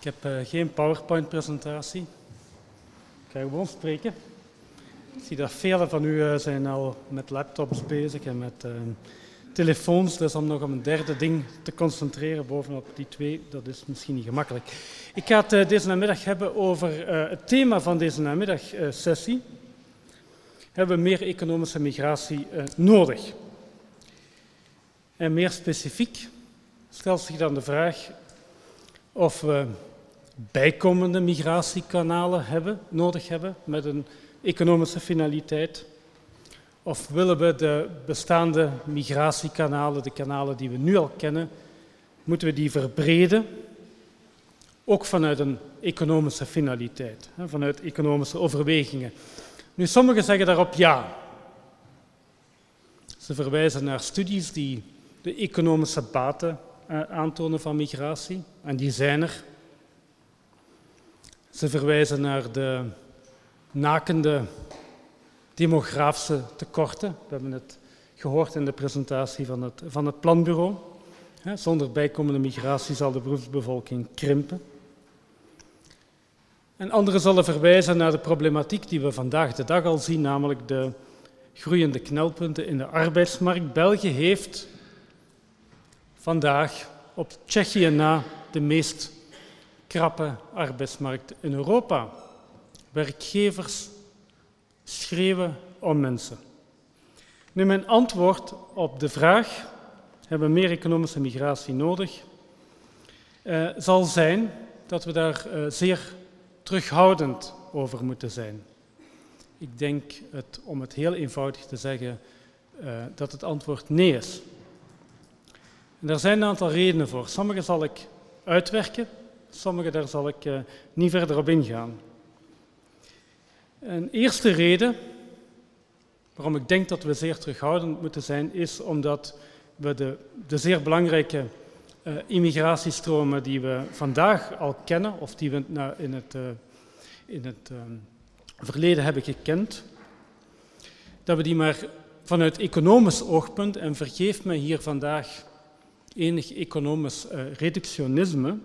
Ik heb uh, geen PowerPoint-presentatie. Ik ga gewoon spreken. Ik zie dat velen van u uh, zijn al met laptops bezig en met uh, telefoons. Dus om nog op een derde ding te concentreren bovenop die twee, dat is misschien niet gemakkelijk. Ik ga het deze namiddag hebben over het thema van deze namiddagsessie. Hebben we meer economische migratie nodig? En meer specifiek stelt zich dan de vraag of we bijkomende migratiekanalen hebben, nodig hebben met een economische finaliteit? Of willen we de bestaande migratiekanalen, de kanalen die we nu al kennen, moeten we die verbreden? Ook vanuit een economische finaliteit, vanuit economische overwegingen. Nu, sommigen zeggen daarop ja. Ze verwijzen naar studies die de economische baten eh, aantonen van migratie, en die zijn er. Ze verwijzen naar de nakende demografische tekorten. We hebben het gehoord in de presentatie van het, van het planbureau. Zonder bijkomende migratie zal de beroepsbevolking krimpen. En anderen zullen verwijzen naar de problematiek die we vandaag de dag al zien, namelijk de groeiende knelpunten in de arbeidsmarkt. België heeft vandaag op Tsjechië na de meest krappe arbeidsmarkt in Europa. Werkgevers schreeuwen om mensen. Nu, mijn antwoord op de vraag: hebben we meer economische migratie nodig? Uh, zal zijn dat we daar uh, zeer terughoudend over moeten zijn. Ik denk, het, om het heel eenvoudig te zeggen, uh, dat het antwoord nee is. Daar zijn een aantal redenen voor. Sommige zal ik uitwerken, sommige daar zal ik uh, niet verder op ingaan. Een eerste reden waarom ik denk dat we zeer terughoudend moeten zijn, is omdat we de, de zeer belangrijke uh, immigratiestromen die we vandaag al kennen, of die we nou, in het, uh, in het verleden hebben gekend, dat we die maar vanuit economisch oogpunt, en vergeef me hier vandaag enig economisch reductionisme.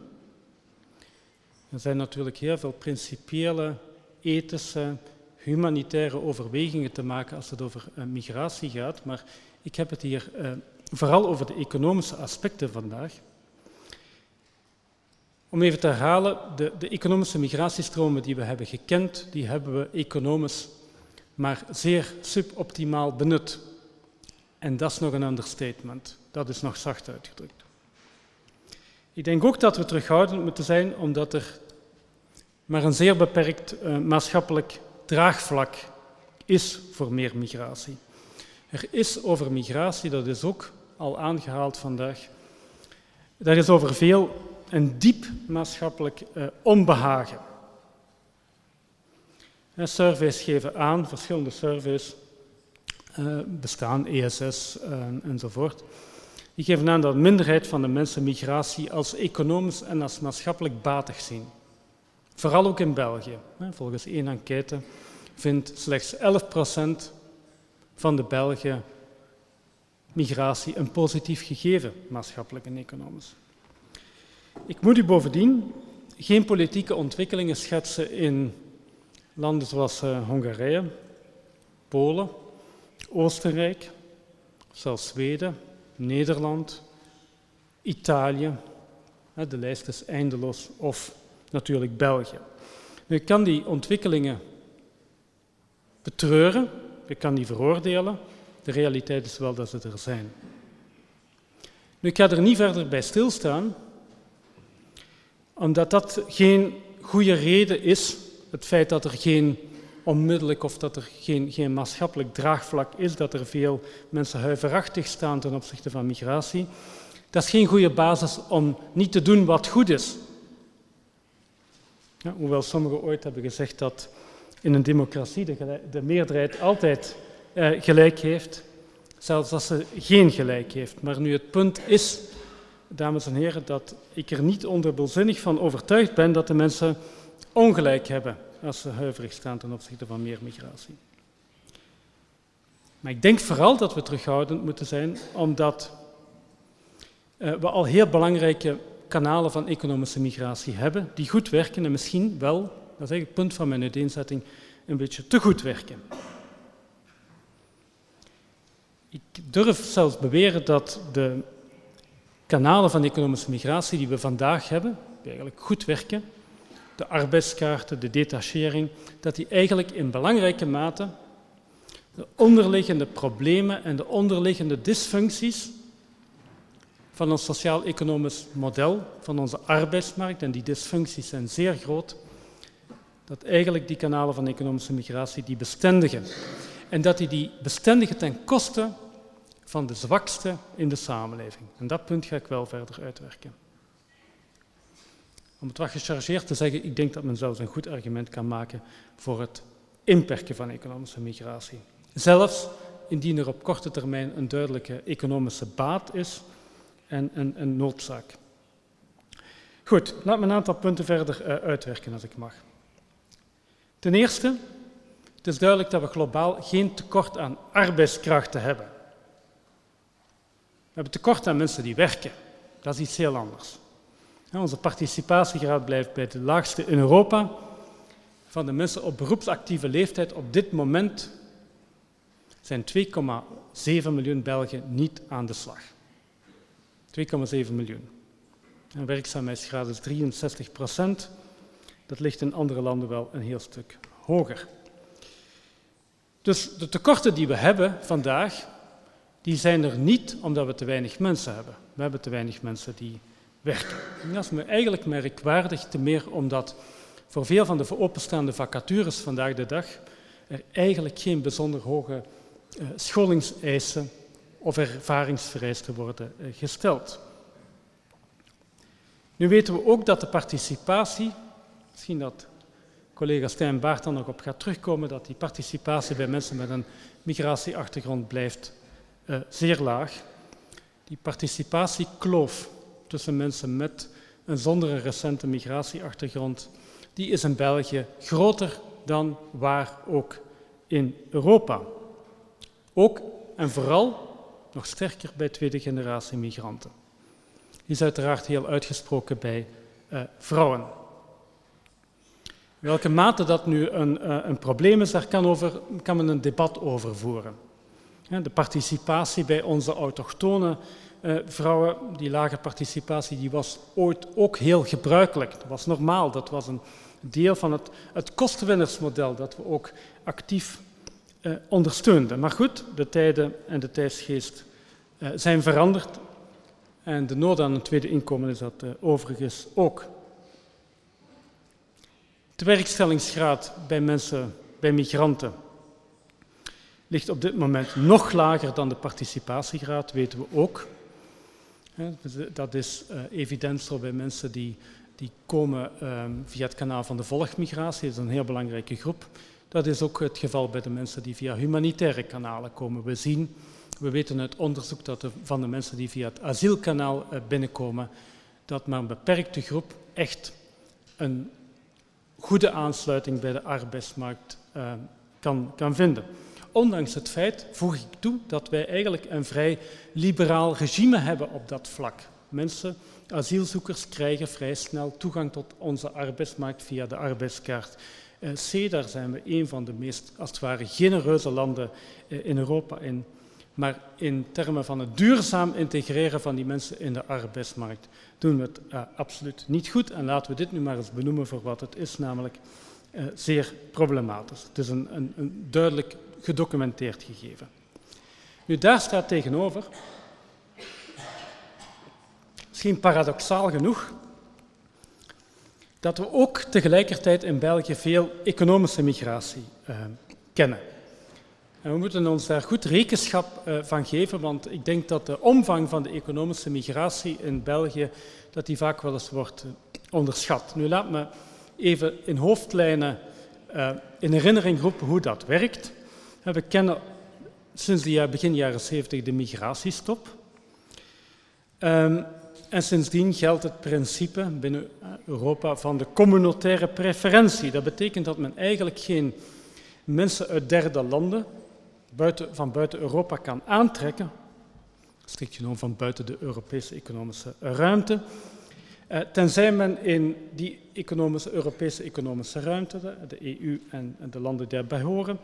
Er zijn natuurlijk heel veel principiële, ethische, humanitaire overwegingen te maken als het over uh, migratie gaat, maar ik heb het hier uh, vooral over de economische aspecten vandaag. Om even te herhalen, de, de, economische migratiestromen die we hebben gekend, die hebben we economisch maar zeer suboptimaal benut. En dat is nog een understatement. Dat is nog zacht uitgedrukt. Ik denk ook dat we terughoudend moeten zijn, omdat er maar een zeer beperkt uh, maatschappelijk draagvlak is voor meer migratie. Er is over migratie, dat is ook al aangehaald vandaag, er is over veel een diep maatschappelijk uh, onbehagen. En surveys geven aan, verschillende surveys uh, bestaan, ESS enzovoort, die geven aan dat de minderheid van de mensen migratie als economisch en als maatschappelijk batig zien. Vooral ook in België. Volgens één enquête vindt slechts 11% van de Belgen migratie een positief gegeven, maatschappelijk en economisch. Ik moet u bovendien geen politieke ontwikkelingen schetsen in landen zoals uh, Hongarije, Polen, Oostenrijk, zelfs Zweden, Nederland, Italië, de lijst is eindeloos, of natuurlijk België. Je kan die ontwikkelingen betreuren, je kan die veroordelen, de realiteit is wel dat ze er zijn. Nu, ik ga er niet verder bij stilstaan, omdat dat geen goede reden is, het feit dat er geen onmiddellijk of dat er geen, geen maatschappelijk draagvlak is, dat er veel mensen huiverachtig staan ten opzichte van migratie. Dat is geen goede basis om niet te doen wat goed is. Ja, hoewel sommigen ooit hebben gezegd dat in een democratie de, de meerderheid altijd eh, gelijk heeft, zelfs als ze geen gelijk heeft. Maar nu het punt is, dames en heren, dat ik er niet onderbelzinnig van overtuigd ben dat de mensen ongelijk hebben als ze huiverig staan ten opzichte van meer migratie. Maar ik denk vooral dat we terughoudend moeten zijn, omdat uh, we al heel belangrijke kanalen van economische migratie hebben die goed werken en misschien wel, dat is eigenlijk het punt van mijn uiteenzetting, een beetje te goed werken. Ik durf zelfs beweren dat de kanalen van economische migratie die we vandaag hebben, die eigenlijk goed werken, de arbeidskaarten, de detachering, dat die eigenlijk in belangrijke mate de onderliggende problemen en de onderliggende dysfuncties van ons sociaal-economisch model, van onze arbeidsmarkt, en die dysfuncties zijn zeer groot, dat eigenlijk die kanalen van economische migratie die bestendigen. En dat die die bestendigen ten koste van de zwakste in de samenleving. En dat punt ga ik wel verder uitwerken. Om het wat gechargeerd te zeggen, ik denk dat men zelfs een goed argument kan maken voor het inperken van economische migratie. Zelfs indien er op korte termijn een duidelijke economische baat is en een, een noodzaak. Goed, laat me een aantal punten verder uh, uitwerken als ik mag. Ten eerste, het is duidelijk dat we globaal geen tekort aan arbeidskrachten hebben. We hebben tekort aan mensen die werken. Dat is iets heel anders. Onze participatiegraad blijft bij de laagste in Europa. Van de mensen op beroepsactieve leeftijd op dit moment zijn 2,7 miljoen Belgen niet aan de slag. 2,7 miljoen. Een werkzaamheidsgraad is 63 procent. Dat ligt in andere landen wel een heel stuk hoger. Dus de tekorten die we hebben vandaag, die zijn er niet omdat we te weinig mensen hebben. We hebben te weinig mensen die dat is me eigenlijk merkwaardig, te meer omdat voor veel van de openstaande vacatures vandaag de dag er eigenlijk geen bijzonder hoge uh, scholingseisen of ervaringsvereisten worden uh, gesteld. Nu weten we ook dat de participatie, misschien dat collega Stijn Baart dan nog op gaat terugkomen, dat die participatie bij mensen met een migratieachtergrond blijft uh, zeer laag. Die participatiekloof tussen mensen met en zonder een recente migratieachtergrond, die is in België groter dan waar ook in Europa. Ook en vooral nog sterker bij tweede generatie migranten. Die is uiteraard heel uitgesproken bij uh, vrouwen. Welke mate dat nu een, uh, een probleem is, daar kan, over, kan men een debat over voeren. De participatie bij onze autochtone uh, vrouwen, die lage participatie, die was ooit ook heel gebruikelijk. Dat was normaal, dat was een deel van het, het kostenwinnersmodel dat we ook actief uh, ondersteunden. Maar goed, de tijden en de tijdsgeest uh, zijn veranderd en de nood aan een tweede inkomen is dat overigens ook. De werkstellingsgraad bij mensen, bij migranten, ligt op dit moment nog lager dan de participatiegraad, weten we ook. Dus, eh, dat is uh, evident zo bij mensen die, die komen um, via het kanaal van de volgmigratie. Dat is een heel belangrijke groep. Dat is ook het geval bij de mensen die via humanitaire kanalen komen. We zien, we weten uit onderzoek dat de, van de mensen die via het asielkanaal uh, binnenkomen, dat maar een beperkte groep echt een goede aansluiting bij de arbeidsmarkt uh, kan, kan vinden. Ondanks het feit, voeg ik toe, dat wij eigenlijk een vrij liberaal regime hebben op dat vlak. Mensen, asielzoekers, krijgen vrij snel toegang tot onze arbeidsmarkt via de arbeidskaart. Uh, C, daar zijn we een van de meest, als het ware, genereuze landen uh, in Europa in. Maar in termen van het duurzaam integreren van die mensen in de arbeidsmarkt doen we het uh, absoluut niet goed. En laten we dit nu maar eens benoemen voor wat het is, namelijk zeer problematisch. Het is een, een, een duidelijk gedocumenteerd gegeven. Nu, daar staat tegenover, misschien paradoxaal genoeg, dat we ook tegelijkertijd in België veel economische migratie uh, kennen. En we moeten ons daar goed rekenschap uh, van geven, want ik denk dat de omvang van de economische migratie in België dat die vaak wel eens wordt onderschat. Nu laat me even in hoofdlijnen in herinnering roepen hoe dat werkt. We kennen sinds de begin jaren 70 de migratiestop. Um, en sindsdien geldt het principe binnen Europa van de communautaire preferentie. Dat betekent dat men eigenlijk geen mensen uit derde landen buiten, van buiten Europa kan aantrekken, strikt genomen van buiten de Europese economische ruimte, Uh, tenzij men in die economische, Europese economische ruimte, de, EU en, en, de landen die daarbij horen,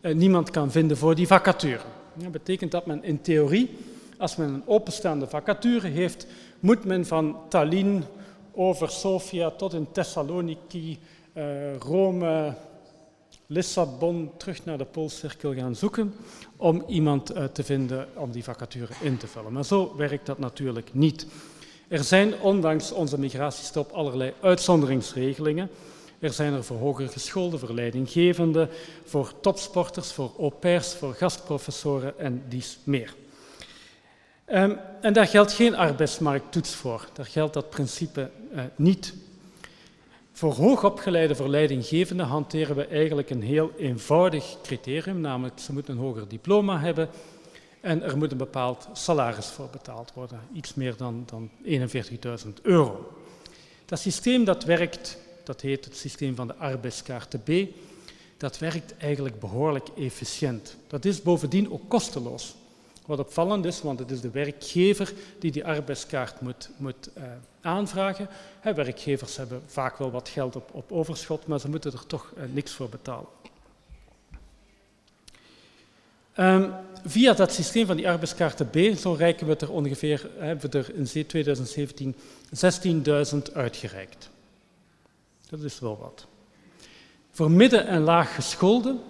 uh, niemand kan vinden voor die vacature. Dat betekent dat men in theorie, als men een openstaande vacature heeft, moet men van Tallinn over Sofia tot in Thessaloniki, uh, Rome, Lissabon terug naar de Poolcirkel gaan zoeken om iemand te vinden om die vacature in te vullen. Maar zo werkt dat natuurlijk niet. Er zijn ondanks onze migratiestop allerlei uitzonderingsregelingen. Er zijn er voor hoger gescholden, voor leidinggevenden, voor topsporters, voor au pairs, voor gastprofessoren en dies meer. Um, en daar geldt geen arbeidsmarkttoets voor. Daar geldt dat principe uh, niet. Voor hoogopgeleide verleidinggevenden hanteren we eigenlijk een heel eenvoudig criterium, namelijk ze moeten een hoger diploma hebben en er moet een bepaald salaris voor betaald worden, iets meer dan, dan 41.000 euro. Dat systeem dat werkt, dat heet het systeem van de arbeidskaarten B, dat werkt eigenlijk behoorlijk efficiënt. Dat is bovendien ook kosteloos. Wat opvallend is, want het is de werkgever die die arbeidskaart moet, moet uh, aanvragen. Werkgevers hebben vaak wel wat geld op, op overschot, maar ze moeten er toch uh, niks voor betalen. Um, via dat systeem van die arbeidskaarten B, zo we er ongeveer, hebben we er in 2017 16.000 uitgereikt. Dat is wel wat. Voor midden- en laaggescholden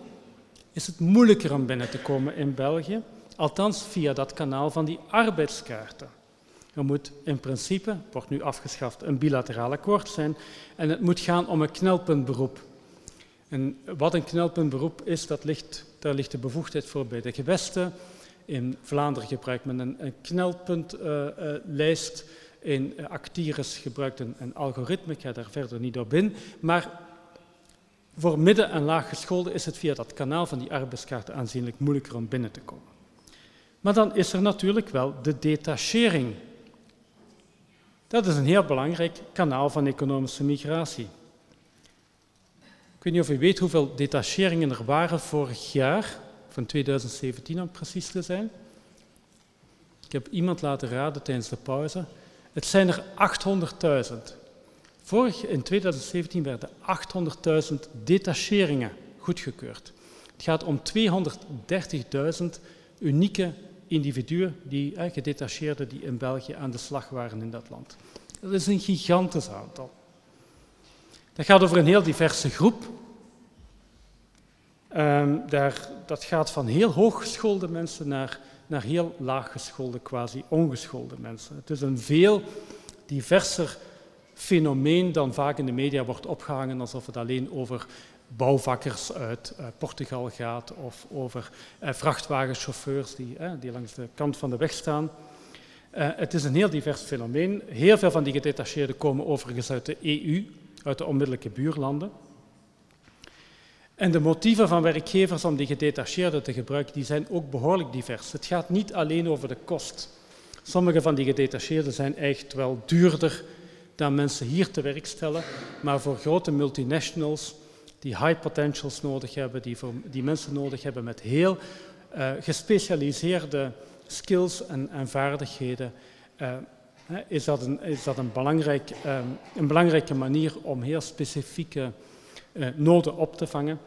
is het moeilijker om binnen te komen in België, althans via dat kanaal van die arbeidskaarten. Er moet in principe, wordt nu afgeschaft, een bilateraal akkoord zijn en het moet gaan om een knelpuntberoep. En wat een knelpuntberoep is, dat ligt, daar ligt de bevoegdheid voor bij de gewesten. In Vlaanderen gebruikt men een, knelpuntlijst. Uh, uh, in Actires gebruikt een, een, algoritme, ik ga daar verder niet op in. Maar voor midden- en laaggescholden is het via dat kanaal van die arbeidskaarten aanzienlijk moeilijker om binnen te komen. Maar dan is er natuurlijk wel de detachering dat is een heel belangrijk kanaal van economische migratie. Ik weet niet of u weet hoeveel detacheringen er waren vorig jaar, van 2017 om precies te zijn. Ik heb iemand laten raden tijdens de pauze. Het zijn er 800.000. Vorig, in 2017 werden 800.000 detacheringen goedgekeurd. Het gaat om 230.000 unieke individuen, die, gedetacheerden die in België aan de slag waren in dat land. Dat is een gigantisch aantal. Dat gaat over een heel diverse groep. Um, daar, dat gaat van heel hooggeschoolde mensen naar, naar heel laaggeschoolde, quasi ongeschoolde mensen. Het is een veel diverser fenomeen dan vaak in de media wordt opgehangen, alsof het alleen over bouwvakkers uit uh, Portugal gaat of over uh, vrachtwagenchauffeurs die, uh, die langs de kant van de weg staan. het is een heel divers fenomeen. Heel veel van die gedetacheerden komen overigens uit de EU, uit de onmiddellijke buurlanden. En de motieven van werkgevers om die gedetacheerden te gebruiken, die zijn ook behoorlijk divers. Het gaat niet alleen over de kost. Sommige van die gedetacheerden zijn echt wel duurder dan mensen hier te werk stellen, maar voor grote multinationals die high potentials nodig hebben, die, voor, die mensen nodig hebben met heel uh, gespecialiseerde skills en, en vaardigheden, uh, is, dat een, is dat een, belangrijk, um, een belangrijke manier om heel specifieke uh, noden op te vangen.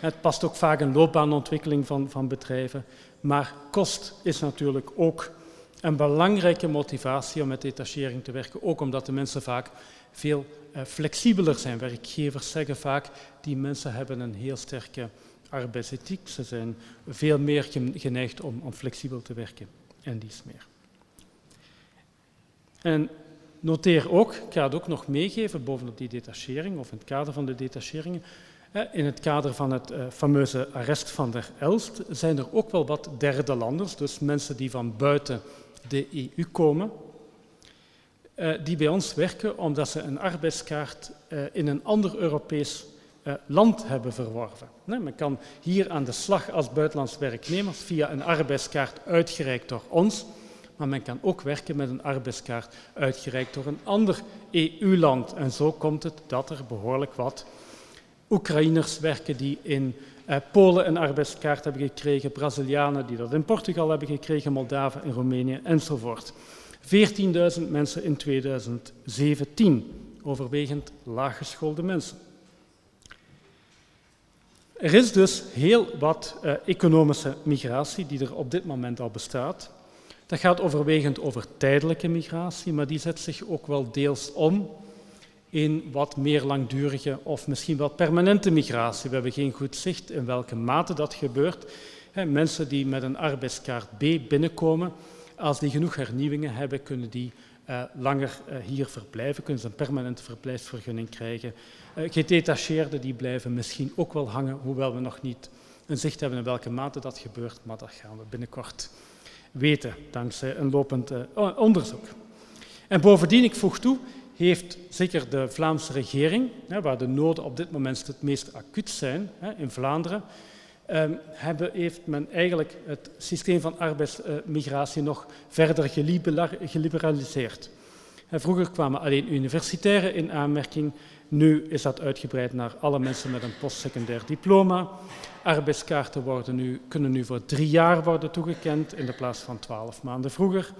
Het past ook vaak in loopbaanontwikkeling van, van bedrijven, maar kost is natuurlijk ook een belangrijke motivatie om met detachering te werken, ook omdat de mensen vaak veel uh, flexibeler zijn. Werkgevers zeggen vaak, die mensen hebben een heel sterke arbeidsethiek, ze zijn veel meer geneigd om, om flexibel te werken en dies meer. En noteer ook, ik ga het ook nog meegeven bovenop die detachering of in het kader van de detacheringen, in het kader van het uh, fameuze arrest van der Elst zijn er ook wel wat derde landers, dus mensen die van buiten de EU komen, uh, die bij ons werken omdat ze een arbeidskaart uh, in een ander Europees land hebben verworven. Men kan hier aan de slag als buitenlands werknemer via een arbeidskaart uitgereikt door ons, maar men kan ook werken met een arbeidskaart uitgereikt door een ander EU-land. En zo komt het dat er behoorlijk wat Oekraïners werken die in uh, Polen een arbeidskaart hebben gekregen, Brazilianen die dat in Portugal hebben gekregen, Moldaven in Roemenië enzovoort. 14.000 mensen in 2017, overwegend laaggeschoolde mensen. Er is dus heel wat uh, economische migratie die er op dit moment al bestaat. Dat gaat overwegend over tijdelijke migratie, maar die zet zich ook wel deels om in wat meer langdurige of misschien wel permanente migratie. We hebben geen goed zicht in welke mate dat gebeurt. mensen die met een arbeidskaart B binnenkomen, als die genoeg hernieuwingen hebben, kunnen die uh, langer uh, hier verblijven, kunnen ze een permanente verblijfsvergunning krijgen. Uh, gedetacheerden die blijven misschien ook wel hangen, hoewel we nog niet een zicht hebben in welke mate dat gebeurt, maar dat gaan we binnenkort weten, dankzij een lopend onderzoek. En bovendien, ik voeg toe, heeft zeker de Vlaamse regering, waar de noden op dit moment het meest acuut zijn, in Vlaanderen, ehm, heeft men eigenlijk het systeem van arbeidsmigratie nog verder geliberaliseerd. Vroeger kwamen alleen universitairen in aanmerking, nu is dat uitgebreid naar alle mensen met een postsecundair diploma. Arbeidskaarten worden nu, kunnen nu voor drie jaar worden toegekend in de plaats van twaalf maanden vroeger.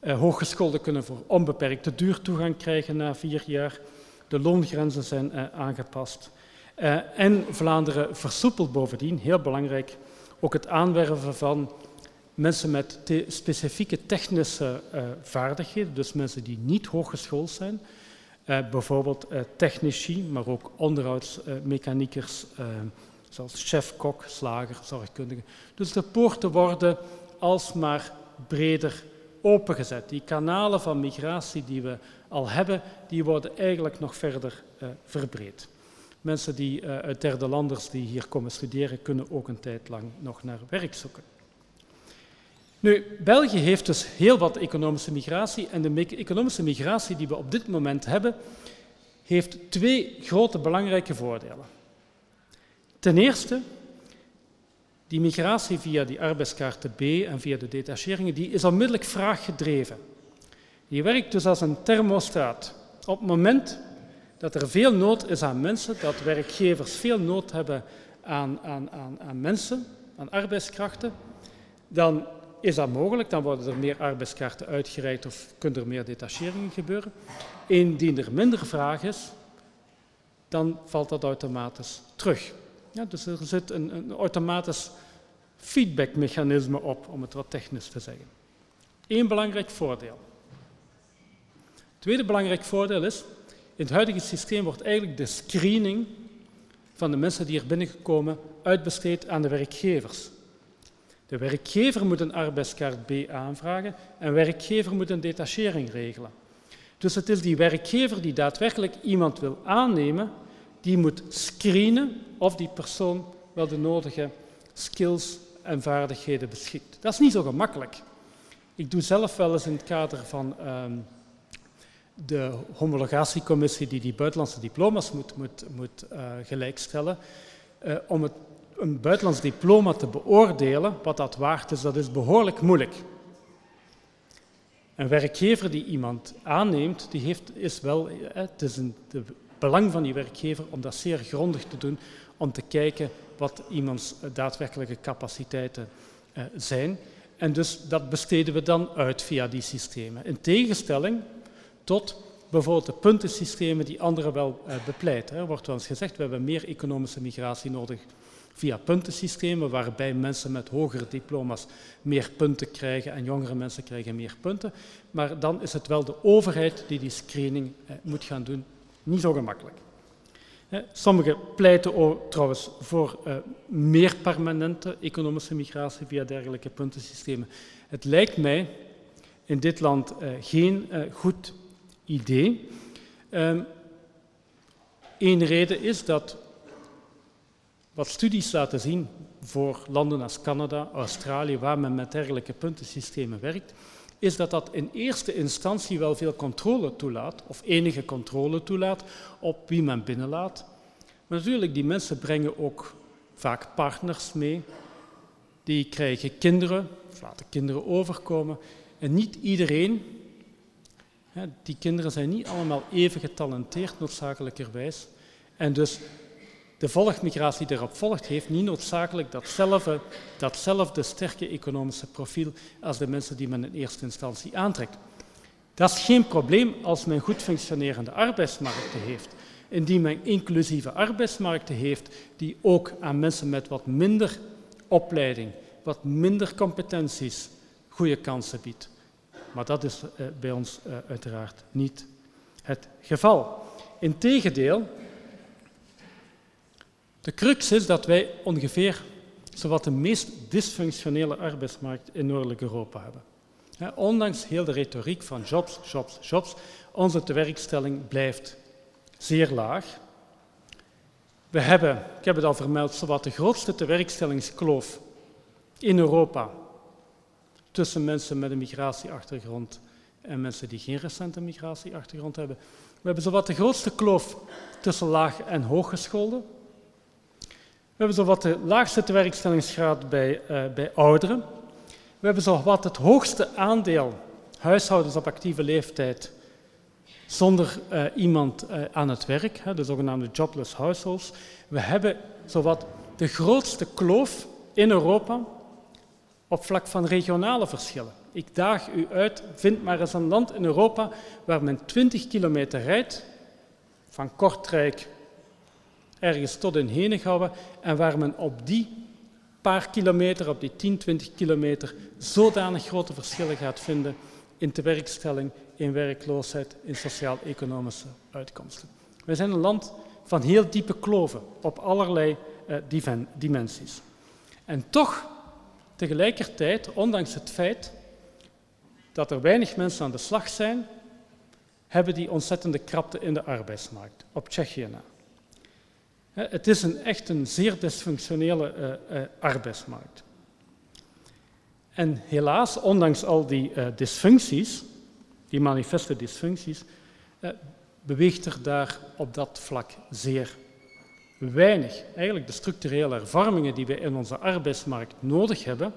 Uh, hooggeschoolden kunnen voor onbeperkte duur toegang krijgen na vier jaar. De loongrenzen zijn uh, aangepast. Uh, en Vlaanderen versoepelt bovendien, heel belangrijk, ook het aanwerven van mensen met specifieke technische vaardigheden, dus mensen die niet hooggeschoold zijn. bijvoorbeeld technici, maar ook onderhoudsmechaniekers, zoals chef, kok, slager, zorgkundige. Dus de poorten worden alsmaar breder opengezet. Die kanalen van migratie die we al hebben, die worden eigenlijk nog verder uh, verbreed. Mensen die uh, uit derde landers die hier komen studeren, kunnen ook een tijd lang nog naar werk zoeken. Nu, België heeft dus heel wat economische migratie en de economische migratie die we op dit moment hebben, heeft twee grote belangrijke voordelen. Ten eerste die migratie via die arbeidskaarten B en via de detacheringen, die is onmiddellijk vraaggedreven. Die werkt dus als een thermostaat. Op het moment dat er veel nood is aan mensen, dat werkgevers veel nood hebben aan, aan, aan, aan mensen, aan arbeidskrachten, dan is dat mogelijk, dan worden er meer arbeidskaarten uitgereikt of kunnen er meer detacheringen gebeuren. Indien er minder vraag is, dan valt dat automatisch terug. Ja, dus er zit een, een automatisch feedbackmechanisme op, om het wat technisch te zeggen. Eén belangrijk voordeel. Tweede belangrijk voordeel is, in het huidige systeem wordt eigenlijk de screening van de mensen die er binnengekomen uitbesteed aan de werkgevers. De werkgever moet een arbeidskaart B aanvragen en werkgever moet een detachering regelen. Dus het is die werkgever die daadwerkelijk iemand wil aannemen, die moet screenen of die persoon wel de nodige skills en vaardigheden beschikt. Dat is niet zo gemakkelijk. Ik doe zelf wel eens in het kader van um, de homologatiecommissie die die buitenlandse diploma's moet, moet, moet uh, gelijkstellen, uh, om het, een buitenlands diploma te beoordelen, wat dat waard is, dat is behoorlijk moeilijk. Een werkgever die iemand aanneemt, die heeft, is wel, eh, het is een, de belang van die werkgever om dat zeer grondig te doen, om te kijken wat iemands daadwerkelijke capaciteiten uh, zijn. En dus dat besteden we dan uit via die systemen. In tegenstelling tot bijvoorbeeld de puntensystemen die anderen wel uh, bepleiten. Er wordt wel eens gezegd, we hebben meer economische migratie nodig via puntensystemen, waarbij mensen met hogere diploma's meer punten krijgen en jongere mensen krijgen meer punten. Maar dan is het wel de overheid die die screening moet gaan doen niet zo gemakkelijk. Sommigen pleiten trouwens voor uh, meer permanente economische migratie via dergelijke puntensystemen. Het lijkt mij in dit land uh, geen uh, goed idee. Eén ehm, reden is dat wat studies laten zien voor landen als Canada, Australië, waar men met dergelijke puntensystemen werkt, is dat dat in eerste instantie wel veel controle toelaat, of enige controle toelaat op wie men binnenlaat. Maar natuurlijk, die mensen brengen ook vaak partners mee. Die krijgen kinderen, of laten kinderen overkomen. En niet iedereen, die kinderen zijn niet allemaal even getalenteerd noodzakelijkerwijs. En dus de volgmigratie die erop volgt, heeft niet noodzakelijk datzelfde, datzelfde sterke economische profiel als de mensen die men in eerste instantie aantrekt. Dat is geen probleem als men goed functionerende arbeidsmarkten heeft. Indien men inclusieve arbeidsmarkten heeft die ook aan mensen met wat minder opleiding, wat minder competenties, goede kansen biedt. Maar dat is uh, bij ons uh, uiteraard niet het geval. Integendeel, de crux is dat wij ongeveer zowat de meest dysfunctionele arbeidsmarkt in Noordelijk Europa hebben. Ondanks heel de retoriek van jobs, jobs, jobs, onze tewerkstelling blijft zeer laag. We hebben, ik heb het al vermeld, zowat de grootste tewerkstellingskloof in Europa tussen mensen met een migratieachtergrond en mensen die geen recente migratieachtergrond hebben. We hebben zowat de grootste kloof tussen laag- en hooggescholden. We hebben zowat de laagste tewerkstellingsgraad bij, uh, bij ouderen. We hebben zowat het hoogste aandeel huishoudens op actieve leeftijd zonder uh, iemand uh, aan het werk, hè, de zogenaamde jobless households. We hebben zowat de grootste kloof in Europa op vlak van regionale verschillen. Ik daag u uit, vind maar eens een land in Europa waar men 20 kilometer rijdt, van Kortrijk ergens tot in Henegouwen, en waar men op die paar kilometer, op die 10, 20 kilometer, zodanig grote verschillen gaat vinden in tewerkstelling, in werkloosheid, in sociaal-economische uitkomsten. Wij zijn een land van heel diepe kloven op allerlei uh, dimensies. En toch, tegelijkertijd, ondanks het feit dat er weinig mensen aan de slag zijn, hebben die ontzettende krapte in de arbeidsmarkt, op Tsjechië na. Het is een, echt een zeer dysfunctionele uh, uh, arbeidsmarkt. En helaas, ondanks al die uh, dysfuncties, die manifeste dysfuncties, beweegt er daar op dat vlak zeer weinig. Eigenlijk de structurele hervormingen die we in onze arbeidsmarkt nodig hebben,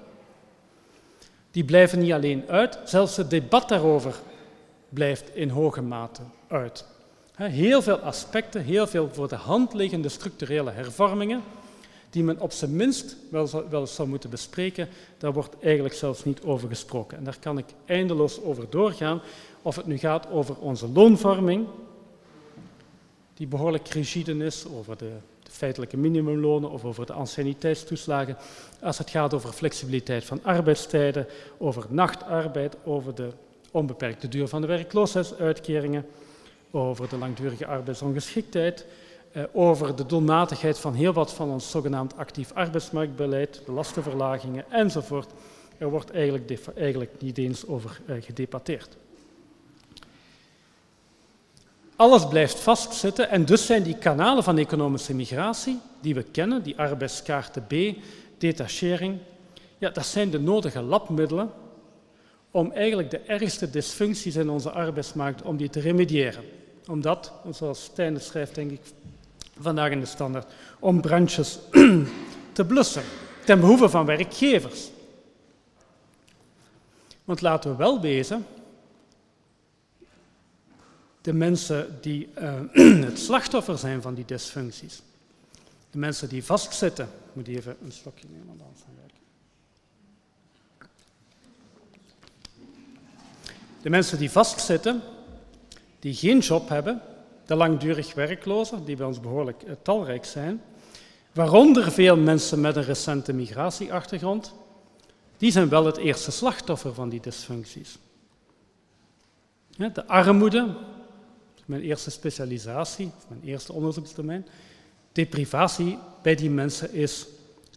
die blijven niet alleen uit, zelfs het debat daarover blijft in hoge mate uit. Heel veel aspecten, heel veel voor de hand liggende structurele hervormingen, die men op zijn minst wel, wel zou moeten bespreken, daar wordt eigenlijk zelfs niet over gesproken. En daar kan ik eindeloos over doorgaan, of het nu gaat over onze loonvorming, die behoorlijk rigide is, over de, de feitelijke minimumlonen of over de anciëniteitstoeslagen, als het gaat over flexibiliteit van arbeidstijden, over nachtarbeid, over de onbeperkte duur van de werkloosheidsuitkeringen, over de langdurige arbeidsongeschiktheid, eh, over de doelmatigheid van heel wat van ons zogenaamd actief arbeidsmarktbeleid, de lastenverlagingen enzovoort. Er wordt eigenlijk, eigenlijk niet eens over eh, gedebatteerd. Alles blijft vastzitten en dus zijn die kanalen van economische migratie die we kennen, die arbeidskaarten B, detachering, ja, dat zijn de nodige labmiddelen om eigenlijk de ergste dysfuncties in onze arbeidsmarkt om die te remediëren. Omdat, zoals Stijn schrijft, denk ik, vandaag in de standaard, om brandjes te blussen, ten behoeve van werkgevers. Want laten we wel wezen, de mensen die uh, het slachtoffer zijn van die dysfuncties, de mensen die vastzitten, moet even een slokje nemen, werken. De mensen die vastzitten, die geen job hebben, de langdurig werklozen, die bij ons behoorlijk uh, talrijk zijn, waaronder veel mensen met een recente migratieachtergrond, die zijn wel het eerste slachtoffer van die dysfuncties. De armoede, mijn eerste specialisatie, mijn eerste onderzoeksdomein, deprivatie bij die mensen is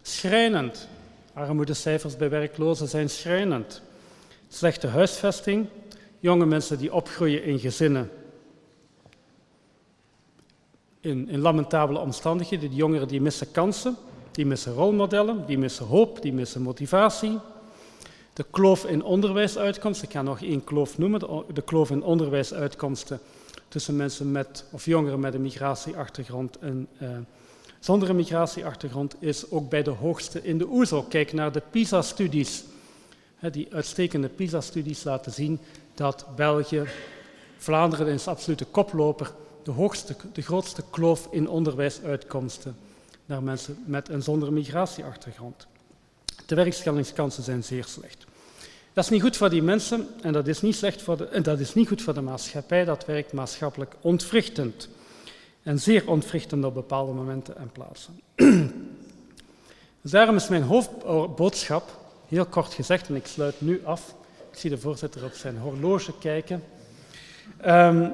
schrijnend. Armoedecijfers bij werklozen zijn schrijnend. Slechte huisvesting, jonge mensen die opgroeien in gezinnen in, in lamentabele omstandigheden. Die jongeren die missen kansen, die missen rolmodellen, die missen hoop, die missen motivatie. De kloof in onderwijsuitkomsten, ik ga nog één kloof noemen, de kloof in onderwijsuitkomsten tussen mensen met, of jongeren met een migratieachtergrond en uh, zonder een migratieachtergrond is ook bij de hoogste in de OESO. Kijk naar de PISA-studies. Die uitstekende PISA-studies laten zien dat België, Vlaanderen is absolute koploper, de, hoogste, de grootste kloof in onderwijsuitkomsten naar mensen met en zonder migratieachtergrond. De werkstellingskansen zijn zeer slecht. Dat is niet goed voor die mensen en dat is niet, slecht voor de, en dat is niet goed voor de maatschappij. Dat werkt maatschappelijk ontwrichtend. En zeer ontwrichtend op bepaalde momenten en plaatsen. dus daarom is mijn hoofdboodschap, heel kort gezegd, en ik sluit nu af. Ik zie de voorzitter op zijn horloge kijken. Um,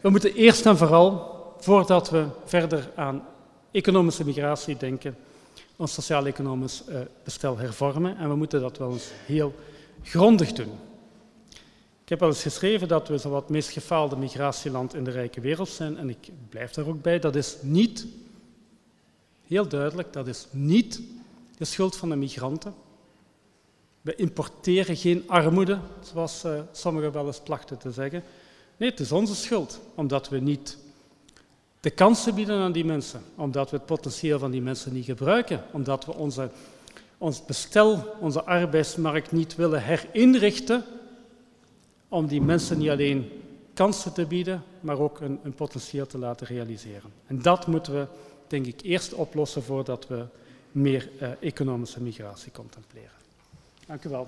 we moeten eerst en vooral, voordat we verder aan economische migratie denken, ons sociaal-economisch uh, bestel hervormen. En we moeten dat wel eens heel grondig doen. Ik heb al eens geschreven dat we zo wat meest gefaalde migratieland in de rijke wereld zijn. En ik blijf daar ook bij. Dat is niet, heel duidelijk, dat is niet de schuld van de migranten. We importeren geen armoede, zoals uh, sommigen wel eens plachten te zeggen. Nee, het is onze schuld, omdat we niet de kansen bieden aan die mensen, omdat we het potentieel van die mensen niet gebruiken, omdat we onze, ons bestel, onze arbeidsmarkt niet willen herinrichten om die mensen niet alleen kansen te bieden, maar ook een, een potentieel te laten realiseren. En dat moeten we, denk ik, eerst oplossen voordat we meer eh, economische migratie contempleren. Dank u wel.